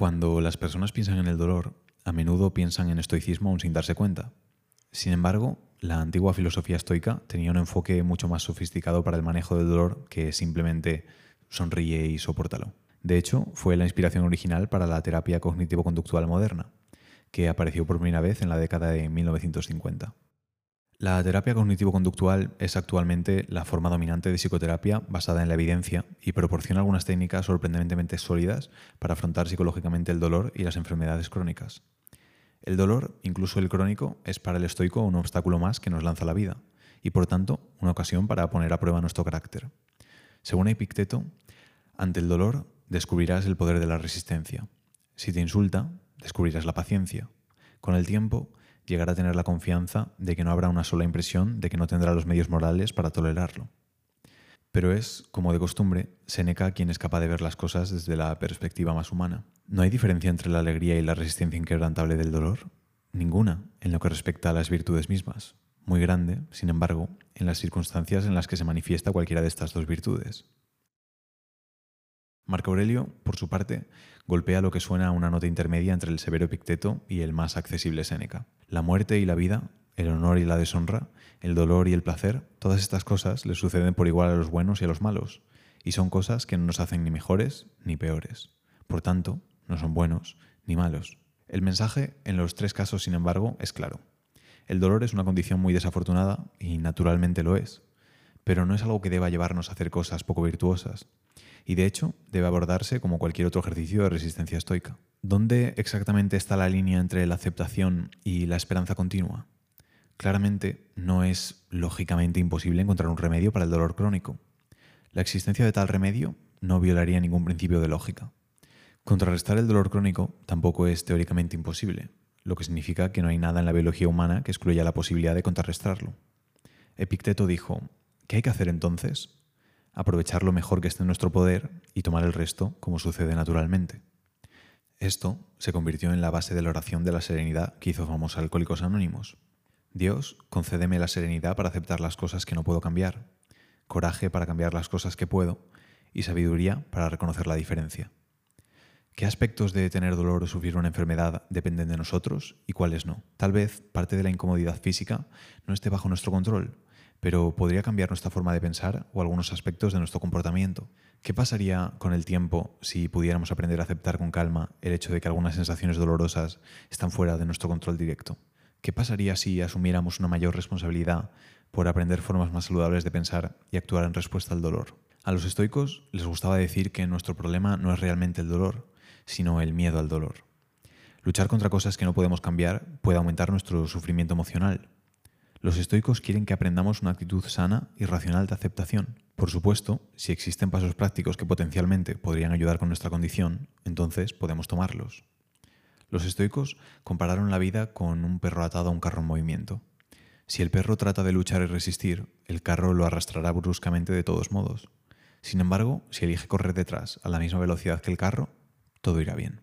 Cuando las personas piensan en el dolor, a menudo piensan en estoicismo aún sin darse cuenta. Sin embargo, la antigua filosofía estoica tenía un enfoque mucho más sofisticado para el manejo del dolor que simplemente sonríe y soportalo. De hecho, fue la inspiración original para la terapia cognitivo-conductual moderna, que apareció por primera vez en la década de 1950. La terapia cognitivo-conductual es actualmente la forma dominante de psicoterapia basada en la evidencia y proporciona algunas técnicas sorprendentemente sólidas para afrontar psicológicamente el dolor y las enfermedades crónicas. El dolor, incluso el crónico, es para el estoico un obstáculo más que nos lanza la vida y por tanto una ocasión para poner a prueba nuestro carácter. Según Epicteto, ante el dolor descubrirás el poder de la resistencia. Si te insulta, descubrirás la paciencia. Con el tiempo, llegar a tener la confianza de que no habrá una sola impresión de que no tendrá los medios morales para tolerarlo. Pero es, como de costumbre, Seneca quien es capaz de ver las cosas desde la perspectiva más humana. ¿No hay diferencia entre la alegría y la resistencia inquebrantable del dolor? Ninguna, en lo que respecta a las virtudes mismas. Muy grande, sin embargo, en las circunstancias en las que se manifiesta cualquiera de estas dos virtudes. Marco Aurelio, por su parte, golpea lo que suena a una nota intermedia entre el severo Epicteto y el más accesible Séneca. La muerte y la vida, el honor y la deshonra, el dolor y el placer, todas estas cosas le suceden por igual a los buenos y a los malos, y son cosas que no nos hacen ni mejores ni peores. Por tanto, no son buenos ni malos. El mensaje, en los tres casos, sin embargo, es claro. El dolor es una condición muy desafortunada, y naturalmente lo es, pero no es algo que deba llevarnos a hacer cosas poco virtuosas y de hecho debe abordarse como cualquier otro ejercicio de resistencia estoica. ¿Dónde exactamente está la línea entre la aceptación y la esperanza continua? Claramente no es lógicamente imposible encontrar un remedio para el dolor crónico. La existencia de tal remedio no violaría ningún principio de lógica. Contrarrestar el dolor crónico tampoco es teóricamente imposible, lo que significa que no hay nada en la biología humana que excluya la posibilidad de contrarrestarlo. Epicteto dijo, ¿qué hay que hacer entonces? Aprovechar lo mejor que esté en nuestro poder y tomar el resto como sucede naturalmente. Esto se convirtió en la base de la oración de la serenidad que hizo famosos Alcohólicos Anónimos. Dios, concédeme la serenidad para aceptar las cosas que no puedo cambiar, coraje para cambiar las cosas que puedo y sabiduría para reconocer la diferencia. ¿Qué aspectos de tener dolor o sufrir una enfermedad dependen de nosotros y cuáles no? Tal vez parte de la incomodidad física no esté bajo nuestro control, pero podría cambiar nuestra forma de pensar o algunos aspectos de nuestro comportamiento. ¿Qué pasaría con el tiempo si pudiéramos aprender a aceptar con calma el hecho de que algunas sensaciones dolorosas están fuera de nuestro control directo? ¿Qué pasaría si asumiéramos una mayor responsabilidad por aprender formas más saludables de pensar y actuar en respuesta al dolor? A los estoicos les gustaba decir que nuestro problema no es realmente el dolor, sino el miedo al dolor. Luchar contra cosas que no podemos cambiar puede aumentar nuestro sufrimiento emocional, los estoicos quieren que aprendamos una actitud sana y racional de aceptación. Por supuesto, si existen pasos prácticos que potencialmente podrían ayudar con nuestra condición, entonces podemos tomarlos. Los estoicos compararon la vida con un perro atado a un carro en movimiento. Si el perro trata de luchar y resistir, el carro lo arrastrará bruscamente de todos modos. Sin embargo, si elige correr detrás a la misma velocidad que el carro, todo irá bien.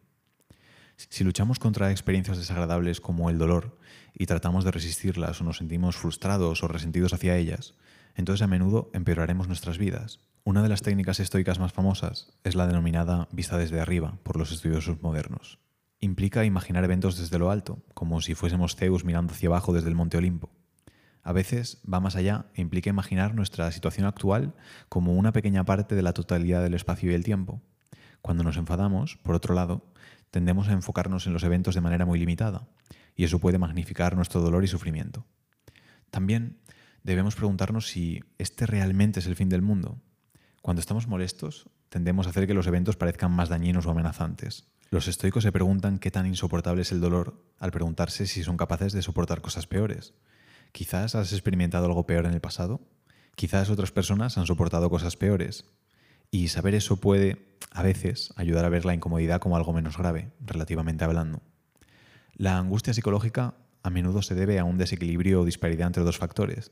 Si luchamos contra experiencias desagradables como el dolor y tratamos de resistirlas o nos sentimos frustrados o resentidos hacia ellas, entonces a menudo empeoraremos nuestras vidas. Una de las técnicas estoicas más famosas es la denominada vista desde arriba por los estudiosos modernos. Implica imaginar eventos desde lo alto, como si fuésemos Zeus mirando hacia abajo desde el Monte Olimpo. A veces va más allá e implica imaginar nuestra situación actual como una pequeña parte de la totalidad del espacio y el tiempo. Cuando nos enfadamos, por otro lado, tendemos a enfocarnos en los eventos de manera muy limitada, y eso puede magnificar nuestro dolor y sufrimiento. También debemos preguntarnos si este realmente es el fin del mundo. Cuando estamos molestos, tendemos a hacer que los eventos parezcan más dañinos o amenazantes. Los estoicos se preguntan qué tan insoportable es el dolor al preguntarse si son capaces de soportar cosas peores. Quizás has experimentado algo peor en el pasado. Quizás otras personas han soportado cosas peores. Y saber eso puede, a veces, ayudar a ver la incomodidad como algo menos grave, relativamente hablando. La angustia psicológica a menudo se debe a un desequilibrio o disparidad entre dos factores,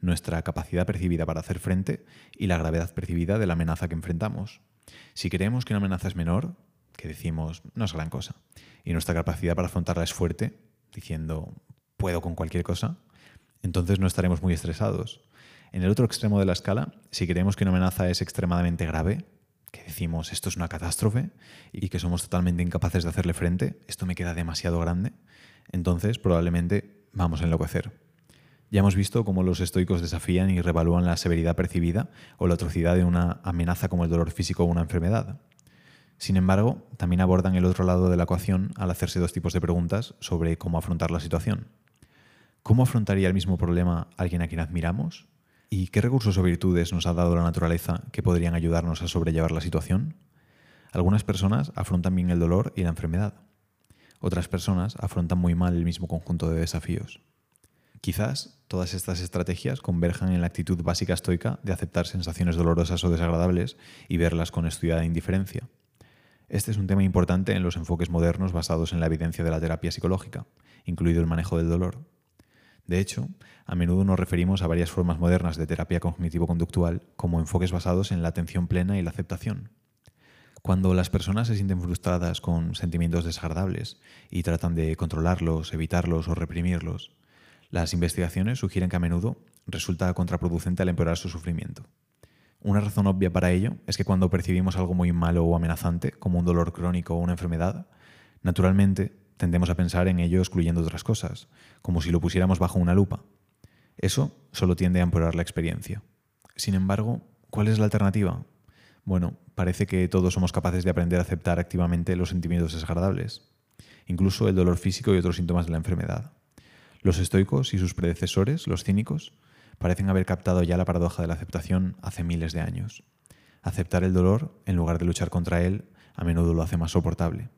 nuestra capacidad percibida para hacer frente y la gravedad percibida de la amenaza que enfrentamos. Si creemos que una amenaza es menor, que decimos no es gran cosa, y nuestra capacidad para afrontarla es fuerte, diciendo puedo con cualquier cosa, entonces no estaremos muy estresados. En el otro extremo de la escala, si creemos que una amenaza es extremadamente grave, que decimos esto es una catástrofe y que somos totalmente incapaces de hacerle frente, esto me queda demasiado grande, entonces probablemente vamos a enloquecer. Ya hemos visto cómo los estoicos desafían y revalúan la severidad percibida o la atrocidad de una amenaza como el dolor físico o una enfermedad. Sin embargo, también abordan el otro lado de la ecuación al hacerse dos tipos de preguntas sobre cómo afrontar la situación. ¿Cómo afrontaría el mismo problema alguien a quien admiramos? ¿Y qué recursos o virtudes nos ha dado la naturaleza que podrían ayudarnos a sobrellevar la situación? Algunas personas afrontan bien el dolor y la enfermedad. Otras personas afrontan muy mal el mismo conjunto de desafíos. Quizás todas estas estrategias converjan en la actitud básica estoica de aceptar sensaciones dolorosas o desagradables y verlas con estudiada indiferencia. Este es un tema importante en los enfoques modernos basados en la evidencia de la terapia psicológica, incluido el manejo del dolor. De hecho, a menudo nos referimos a varias formas modernas de terapia cognitivo-conductual como enfoques basados en la atención plena y la aceptación. Cuando las personas se sienten frustradas con sentimientos desagradables y tratan de controlarlos, evitarlos o reprimirlos, las investigaciones sugieren que a menudo resulta contraproducente al empeorar su sufrimiento. Una razón obvia para ello es que cuando percibimos algo muy malo o amenazante, como un dolor crónico o una enfermedad, naturalmente tendemos a pensar en ello excluyendo otras cosas, como si lo pusiéramos bajo una lupa. Eso solo tiende a empeorar la experiencia. Sin embargo, ¿cuál es la alternativa? Bueno, parece que todos somos capaces de aprender a aceptar activamente los sentimientos desagradables, incluso el dolor físico y otros síntomas de la enfermedad. Los estoicos y sus predecesores, los cínicos, parecen haber captado ya la paradoja de la aceptación hace miles de años. Aceptar el dolor, en lugar de luchar contra él, a menudo lo hace más soportable.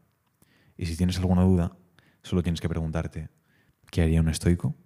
Y si tienes alguna duda, solo tienes que preguntarte, ¿qué haría un estoico?